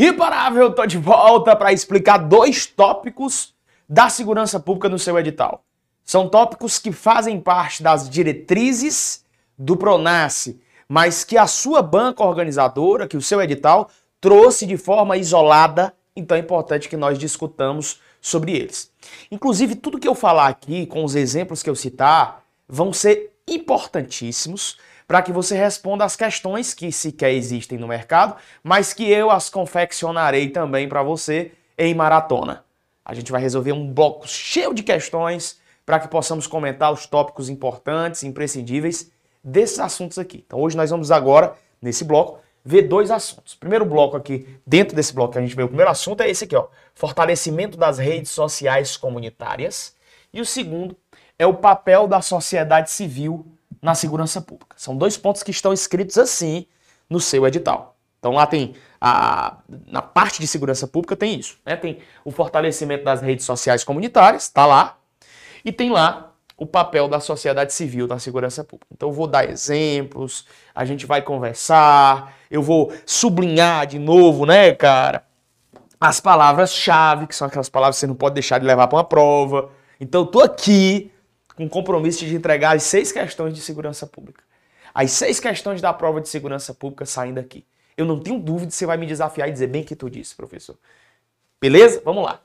Imparável, tô de volta para explicar dois tópicos da segurança pública no seu edital. São tópicos que fazem parte das diretrizes do Pronace, mas que a sua banca organizadora, que o seu edital, trouxe de forma isolada, então é importante que nós discutamos sobre eles. Inclusive, tudo que eu falar aqui, com os exemplos que eu citar, vão ser importantíssimos para que você responda as questões que sequer existem no mercado, mas que eu as confeccionarei também para você em maratona. A gente vai resolver um bloco cheio de questões para que possamos comentar os tópicos importantes, imprescindíveis desses assuntos aqui. Então hoje nós vamos agora, nesse bloco, ver dois assuntos. O primeiro bloco aqui, dentro desse bloco que a gente vê, o primeiro assunto é esse aqui, ó, fortalecimento das redes sociais comunitárias. E o segundo é o papel da sociedade civil na segurança pública. São dois pontos que estão escritos assim no seu edital. Então lá tem a, na parte de segurança pública tem isso, né? Tem o fortalecimento das redes sociais comunitárias, está lá, e tem lá o papel da sociedade civil na segurança pública. Então eu vou dar exemplos, a gente vai conversar, eu vou sublinhar de novo, né, cara, as palavras-chave, que são aquelas palavras que você não pode deixar de levar para uma prova. Então eu tô aqui com compromisso de entregar as seis questões de segurança pública. As seis questões da prova de segurança pública saindo aqui. Eu não tenho dúvida você vai me desafiar e dizer bem que tu disse, professor. Beleza? Vamos lá.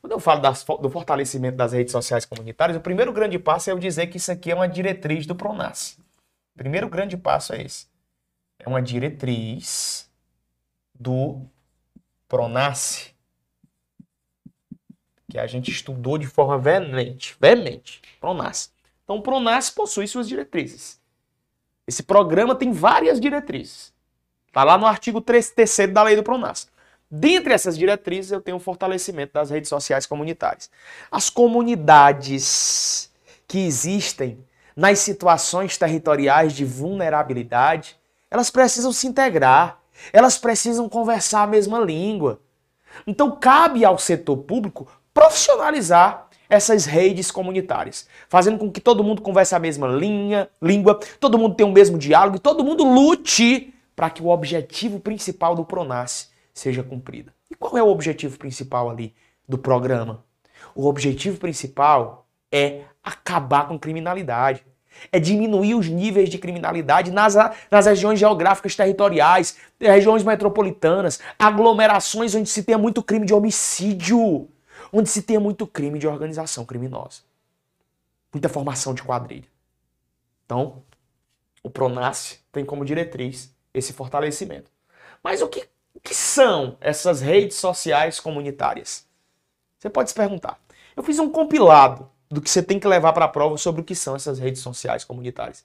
Quando eu falo das, do fortalecimento das redes sociais comunitárias, o primeiro grande passo é eu dizer que isso aqui é uma diretriz do Pronas. O primeiro grande passo é esse. É uma diretriz do Pronas que a gente estudou de forma veemente, veemente, Pronas. Então, o Pronas possui suas diretrizes. Esse programa tem várias diretrizes. Está lá no artigo 3 terceiro da lei do Pronas. Dentre essas diretrizes, eu tenho o fortalecimento das redes sociais comunitárias. As comunidades que existem nas situações territoriais de vulnerabilidade, elas precisam se integrar, elas precisam conversar a mesma língua. Então, cabe ao setor público profissionalizar essas redes comunitárias, fazendo com que todo mundo converse a mesma linha, língua, todo mundo tenha o mesmo diálogo e todo mundo lute para que o objetivo principal do Pronas seja cumprido. E qual é o objetivo principal ali do programa? O objetivo principal é acabar com criminalidade. É diminuir os níveis de criminalidade nas, nas regiões geográficas territoriais, regiões metropolitanas, aglomerações onde se tenha muito crime de homicídio onde se tem muito crime de organização criminosa. Muita formação de quadrilha. Então, o Pronace tem como diretriz esse fortalecimento. Mas o que, o que são essas redes sociais comunitárias? Você pode se perguntar. Eu fiz um compilado do que você tem que levar para a prova sobre o que são essas redes sociais comunitárias.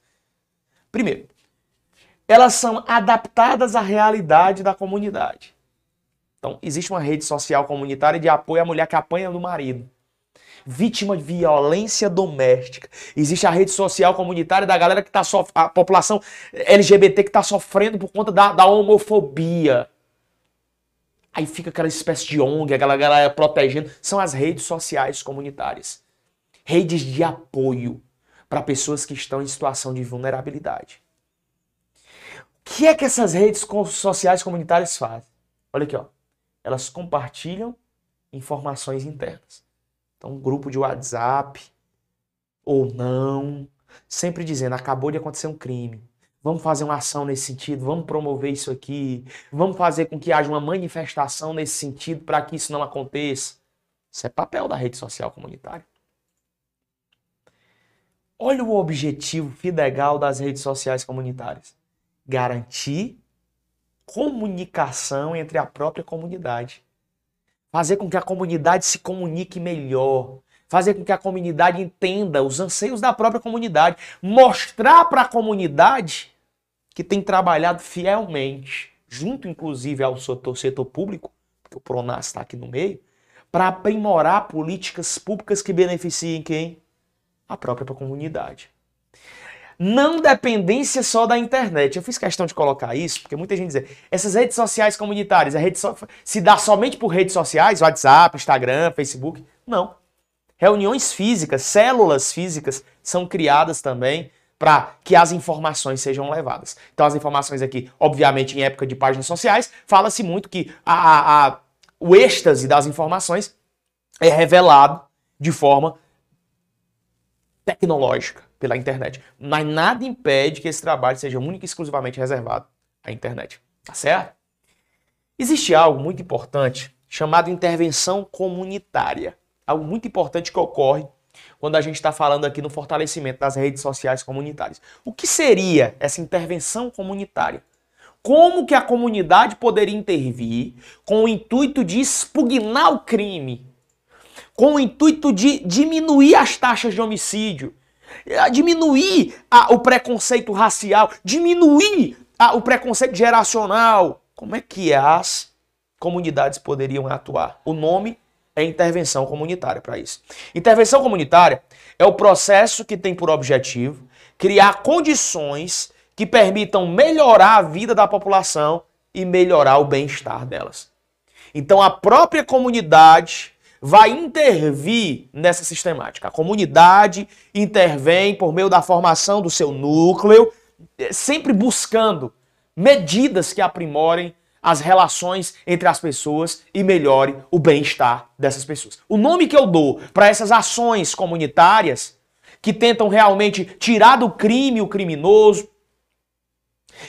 Primeiro, elas são adaptadas à realidade da comunidade. Então, existe uma rede social comunitária de apoio à mulher que apanha do marido. Vítima de violência doméstica. Existe a rede social comunitária da galera que está sofrendo, a população LGBT que está sofrendo por conta da, da homofobia. Aí fica aquela espécie de ONG, aquela galera protegendo. São as redes sociais comunitárias. Redes de apoio para pessoas que estão em situação de vulnerabilidade. O que é que essas redes sociais comunitárias fazem? Olha aqui, ó elas compartilham informações internas. Então, um grupo de WhatsApp ou não, sempre dizendo: acabou de acontecer um crime. Vamos fazer uma ação nesse sentido, vamos promover isso aqui, vamos fazer com que haja uma manifestação nesse sentido para que isso não aconteça. Isso é papel da rede social comunitária. Olha o objetivo fidegal das redes sociais comunitárias: garantir comunicação entre a própria comunidade. Fazer com que a comunidade se comunique melhor. Fazer com que a comunidade entenda os anseios da própria comunidade. Mostrar para a comunidade que tem trabalhado fielmente, junto inclusive ao setor, setor público, porque o Pronas está aqui no meio, para aprimorar políticas públicas que beneficiem quem? A própria comunidade não dependência só da internet. Eu fiz questão de colocar isso, porque muita gente diz, essas redes sociais comunitárias, a rede so... se dá somente por redes sociais, WhatsApp, Instagram, Facebook? Não. Reuniões físicas, células físicas são criadas também para que as informações sejam levadas. Então, as informações aqui, obviamente, em época de páginas sociais, fala-se muito que a, a, a, o êxtase das informações é revelado de forma tecnológica pela internet. Mas nada impede que esse trabalho seja único e exclusivamente reservado à internet. Tá certo? Existe algo muito importante chamado intervenção comunitária. Algo muito importante que ocorre quando a gente está falando aqui no fortalecimento das redes sociais comunitárias. O que seria essa intervenção comunitária? Como que a comunidade poderia intervir com o intuito de expugnar o crime, com o intuito de diminuir as taxas de homicídio, diminuir a, o preconceito racial, diminuir a, o preconceito geracional? Como é que as comunidades poderiam atuar? O nome é intervenção comunitária para isso. Intervenção comunitária é o processo que tem por objetivo criar condições que permitam melhorar a vida da população e melhorar o bem-estar delas. Então a própria comunidade vai intervir nessa sistemática. A comunidade intervém por meio da formação do seu núcleo, sempre buscando medidas que aprimorem as relações entre as pessoas e melhore o bem-estar dessas pessoas. O nome que eu dou para essas ações comunitárias que tentam realmente tirar do crime o criminoso,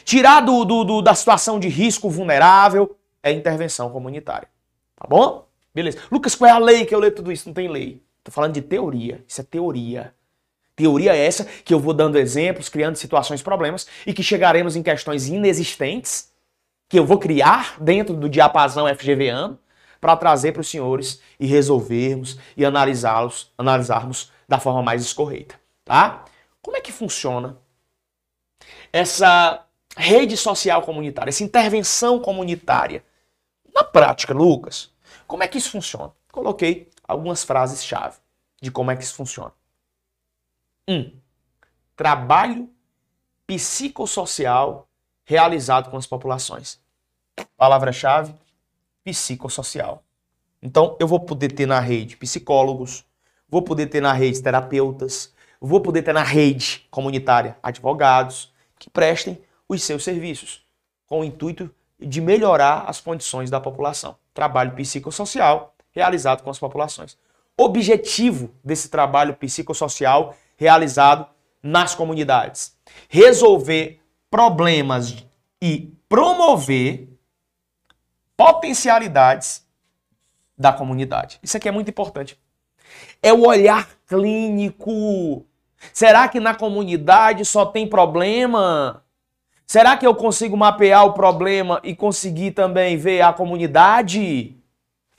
tirar do, do, do, da situação de risco vulnerável, é intervenção comunitária. Tá bom? Beleza. Lucas, qual é a lei que eu leio tudo isso? Não tem lei. Tô falando de teoria. Isso é teoria. Teoria é essa que eu vou dando exemplos, criando situações, problemas e que chegaremos em questões inexistentes que eu vou criar dentro do diapasão FGVano para trazer para os senhores e resolvermos e analisá-los, analisarmos da forma mais escorreita, tá? Como é que funciona essa rede social comunitária, essa intervenção comunitária? Na prática, Lucas, como é que isso funciona? Coloquei algumas frases-chave de como é que isso funciona. Um, trabalho psicossocial realizado com as populações. Palavra-chave: psicossocial. Então, eu vou poder ter na rede psicólogos, vou poder ter na rede terapeutas, vou poder ter na rede comunitária advogados que prestem os seus serviços com o intuito de melhorar as condições da população. Trabalho psicossocial realizado com as populações. Objetivo desse trabalho psicossocial realizado nas comunidades: resolver problemas e promover potencialidades da comunidade. Isso aqui é muito importante. É o olhar clínico. Será que na comunidade só tem problema? Será que eu consigo mapear o problema e conseguir também ver a comunidade?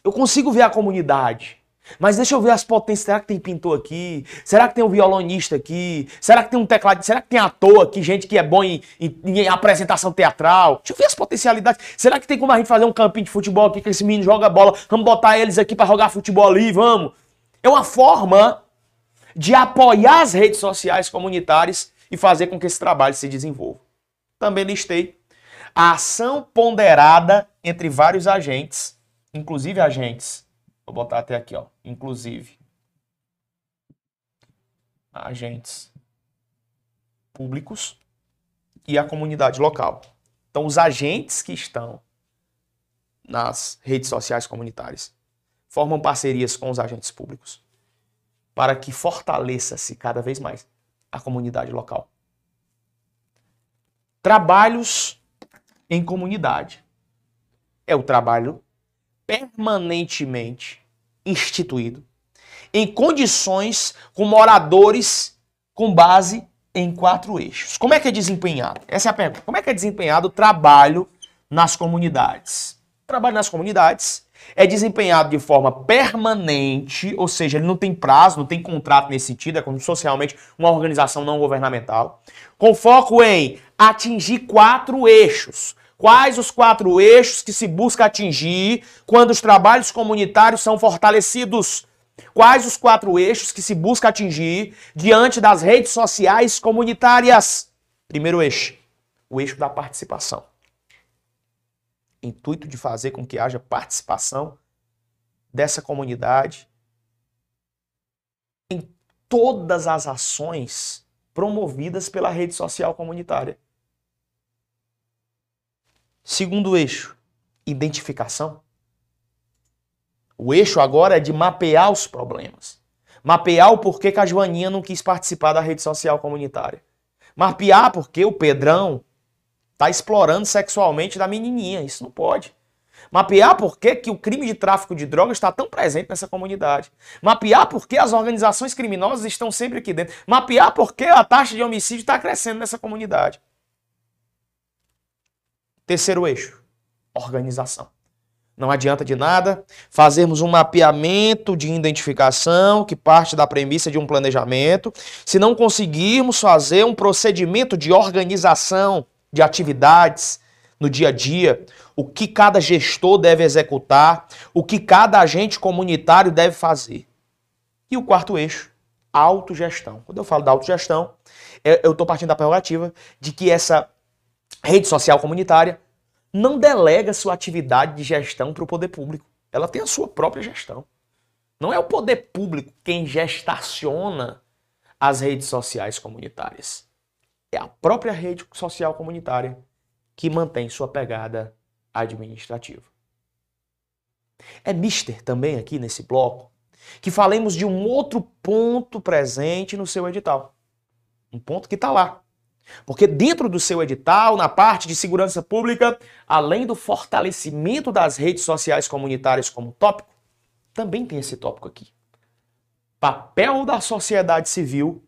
Eu consigo ver a comunidade. Mas deixa eu ver as potências. Será que tem pintor aqui? Será que tem um violonista aqui? Será que tem um teclado? Será que tem ator aqui? Gente que é bom em, em, em, apresentação teatral? Deixa eu ver as potencialidades. Será que tem como a gente fazer um campinho de futebol aqui que esse menino joga bola? Vamos botar eles aqui para jogar futebol ali, vamos. É uma forma de apoiar as redes sociais comunitárias e fazer com que esse trabalho se desenvolva. Também listei a ação ponderada entre vários agentes, inclusive agentes Vou botar até aqui, ó. Inclusive. Agentes públicos e a comunidade local. Então, os agentes que estão nas redes sociais comunitárias formam parcerias com os agentes públicos para que fortaleça-se cada vez mais a comunidade local. Trabalhos em comunidade. É o trabalho permanentemente instituído em condições com moradores com base em quatro eixos. Como é que é desempenhado? Essa é a pergunta. Como é que é desempenhado o trabalho nas comunidades? O trabalho nas comunidades é desempenhado de forma permanente, ou seja, ele não tem prazo, não tem contrato nesse sentido, é como socialmente uma organização não governamental, com foco em atingir quatro eixos. Quais os quatro eixos que se busca atingir quando os trabalhos comunitários são fortalecidos? Quais os quatro eixos que se busca atingir diante das redes sociais comunitárias? Primeiro eixo, o eixo da participação. Intuito de fazer com que haja participação dessa comunidade em todas as ações promovidas pela rede social comunitária. Segundo eixo, identificação. O eixo agora é de mapear os problemas. Mapear o porquê que a Joaninha não quis participar da rede social comunitária. Mapear porque o Pedrão está explorando sexualmente da menininha. Isso não pode. Mapear por que, que o crime de tráfico de drogas está tão presente nessa comunidade. Mapear por que as organizações criminosas estão sempre aqui dentro. Mapear por que a taxa de homicídio está crescendo nessa comunidade. Terceiro eixo: organização. Não adianta de nada fazermos um mapeamento de identificação que parte da premissa de um planejamento, se não conseguirmos fazer um procedimento de organização de atividades no dia a dia, o que cada gestor deve executar, o que cada agente comunitário deve fazer. E o quarto eixo, autogestão. Quando eu falo da autogestão, é, eu estou partindo da prerrogativa de que essa rede social comunitária não delega sua atividade de gestão para o poder público. Ela tem a sua própria gestão. Não é o poder público quem gestaciona as redes sociais comunitárias. É a própria rede social comunitária que mantém sua pegada administrativa. É mister também aqui nesse bloco que falemos de um outro ponto presente no seu edital. Um ponto que está lá. Porque dentro do seu edital, na parte de segurança pública, além do fortalecimento das redes sociais comunitárias como tópico, também tem esse tópico aqui. Papel da sociedade civil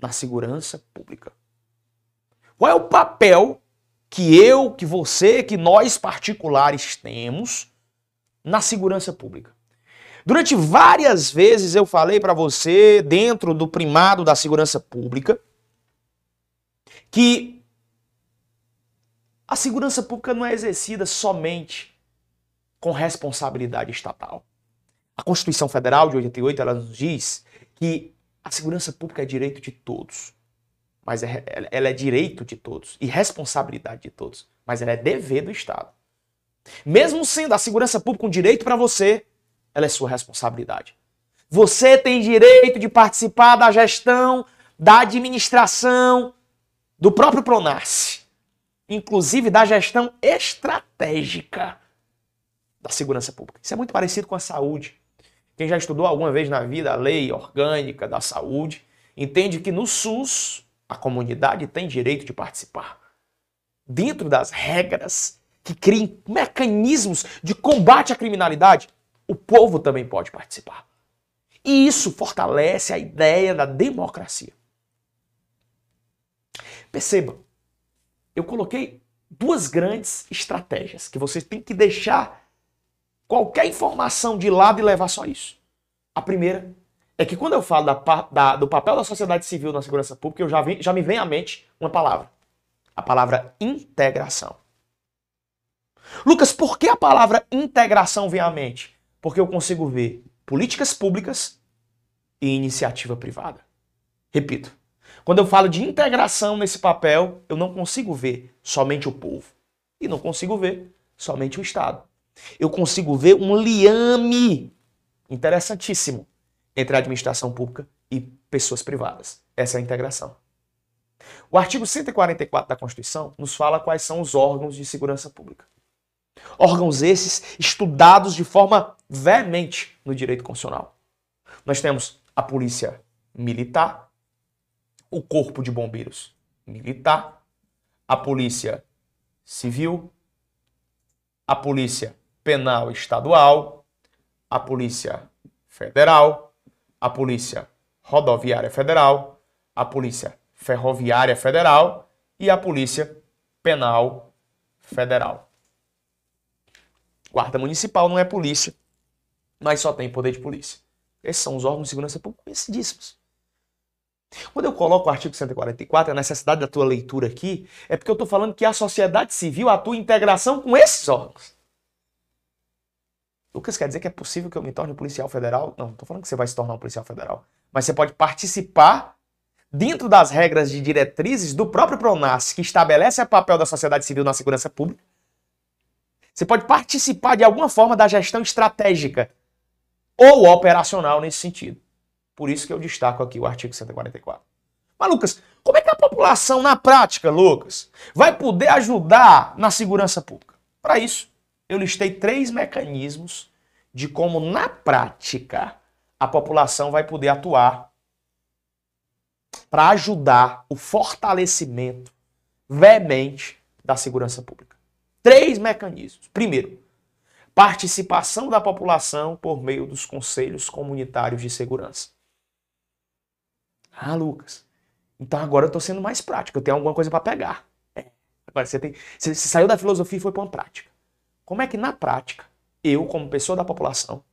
na segurança pública. Qual é o papel que eu, que você, que nós particulares temos na segurança pública? Durante várias vezes eu falei para você, dentro do primado da segurança pública, que a segurança pública não é exercida somente com responsabilidade estatal. A Constituição Federal de 88 ela nos diz que a segurança pública é direito de todos, mas é, ela é direito de todos e responsabilidade de todos, mas ela é dever do Estado. Mesmo sendo a segurança pública um direito para você, ela é sua responsabilidade. Você tem direito de participar da gestão, da administração, do próprio Pronarce, inclusive da gestão estratégica da segurança pública. Isso é muito parecido com a saúde. Quem já estudou alguma vez na vida a lei orgânica da saúde, entende que no SUS a comunidade tem direito de participar. Dentro das regras que criem mecanismos de combate à criminalidade, o povo também pode participar. E isso fortalece a ideia da democracia. Perceba, eu coloquei duas grandes estratégias que você tem que deixar qualquer informação de lado e levar só isso. A primeira é que quando eu falo da, da, do papel da sociedade civil na segurança pública, eu já, já me vem à mente uma palavra. A palavra integração. Lucas, por que a palavra integração vem à mente? Porque eu consigo ver políticas públicas e iniciativa privada. Repito, quando eu falo de integração nesse papel, eu não consigo ver somente o povo e não consigo ver somente o Estado. Eu consigo ver um liame interessantíssimo entre a administração pública e pessoas privadas. Essa é a integração. O artigo 144 da Constituição nos fala quais são os órgãos de segurança pública. Órgãos esses estudados de forma veemente no direito constitucional. Nós temos a Polícia Militar, o Corpo de Bombeiros Militar, a Polícia Civil, a Polícia Penal Estadual, a Polícia Federal, a Polícia Rodoviária Federal, a Polícia Ferroviária Federal e a Polícia Penal Federal. Guarda Municipal não é polícia, mas só tem poder de polícia. Esses são os órgãos de segurança pública conhecidíssimos. Quando eu coloco o artigo 144, a necessidade da tua leitura aqui, é porque eu estou falando que a sociedade civil atua em integração com esses órgãos. Lucas quer dizer que é possível que eu me torne um policial federal? Não, estou falando que você vai se tornar um policial federal. Mas você pode participar dentro das regras de diretrizes do próprio PRONAS, que estabelece o papel da sociedade civil na segurança pública. Você pode participar de alguma forma da gestão estratégica ou operacional nesse sentido. Por isso que eu destaco aqui o artigo 144. Mas, Lucas, como é que a população, na prática, Lucas, vai poder ajudar na segurança pública? Para isso, eu listei três mecanismos de como, na prática, a população vai poder atuar para ajudar o fortalecimento veemente da segurança pública. Três mecanismos. Primeiro, participação da população por meio dos conselhos comunitários de segurança. Ah, Lucas, então agora eu estou sendo mais prático, eu tenho alguma coisa para pegar. É. Agora você, tem, você, você saiu da filosofia e foi para uma prática. Como é que na prática, eu, como pessoa da população,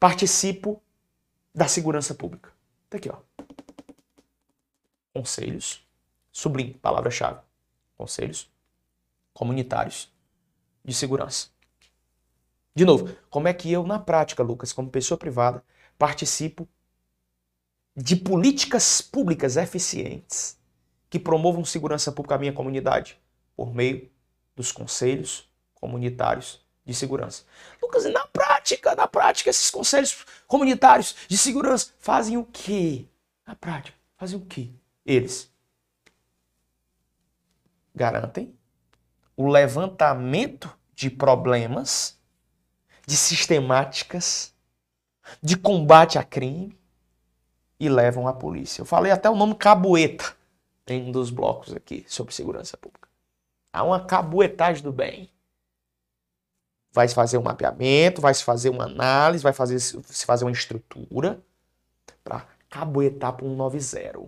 participo da segurança pública? Tá aqui, ó. Conselhos, sublinho, palavra-chave. Conselhos comunitários de segurança. De novo, como é que eu, na prática, Lucas, como pessoa privada, participo de políticas públicas eficientes que promovam segurança pública à minha comunidade por meio dos conselhos comunitários de segurança. Lucas, na prática, na prática, esses conselhos comunitários de segurança fazem o quê? Na prática, fazem o quê? Eles garantem o levantamento de problemas, de sistemáticas, de combate a crime, e levam à polícia. Eu falei até o nome cabueta em um dos blocos aqui sobre segurança pública. Há uma cabuetagem do bem. Vai se fazer um mapeamento, vai se fazer uma análise, vai fazer, se fazer uma estrutura para cabuetar para um 90.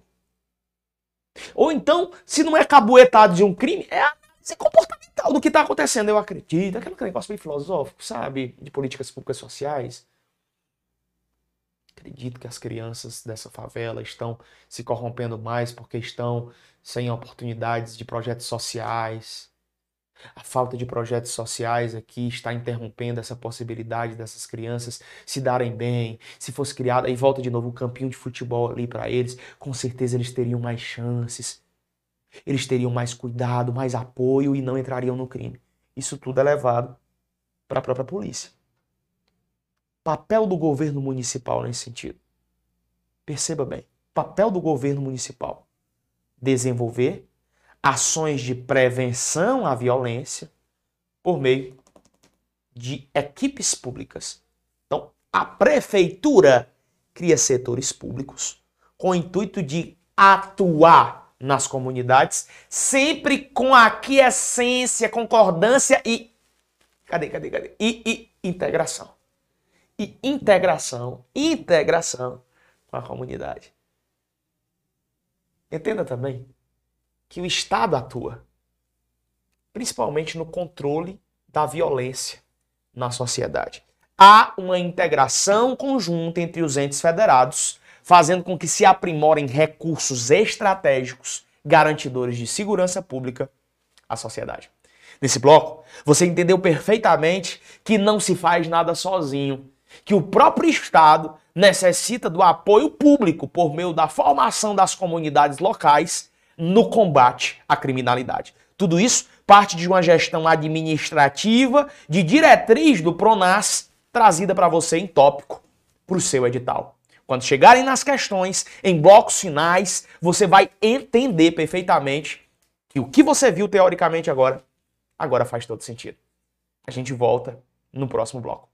Ou então, se não é cabuetado de um crime, é análise comportamental do que está acontecendo. Eu acredito. Aquele negócio bem filosófico, sabe? De políticas públicas sociais. Acredito que as crianças dessa favela estão se corrompendo mais porque estão sem oportunidades de projetos sociais. A falta de projetos sociais aqui está interrompendo essa possibilidade dessas crianças se darem bem. Se fosse criado, aí volta de novo um campinho de futebol ali para eles, com certeza eles teriam mais chances. Eles teriam mais cuidado, mais apoio e não entrariam no crime. Isso tudo é levado para a própria polícia papel do governo municipal nesse sentido? Perceba bem, papel do governo municipal: desenvolver ações de prevenção à violência por meio de equipes públicas. Então, a prefeitura cria setores públicos com o intuito de atuar nas comunidades, sempre com aquiescência, concordância e cadê, cadê, cadê? E, e integração e integração, integração com a comunidade. Entenda também que o Estado atua principalmente no controle da violência na sociedade. Há uma integração conjunta entre os entes federados, fazendo com que se aprimorem recursos estratégicos garantidores de segurança pública à sociedade. Nesse bloco, você entendeu perfeitamente que não se faz nada sozinho que o próprio Estado necessita do apoio público por meio da formação das comunidades locais no combate à criminalidade. Tudo isso parte de uma gestão administrativa de diretriz do Pronas trazida para você em tópico para o seu edital. Quando chegarem nas questões, em blocos finais, você vai entender perfeitamente que o que você viu teoricamente agora, agora faz todo sentido. A gente volta no próximo bloco.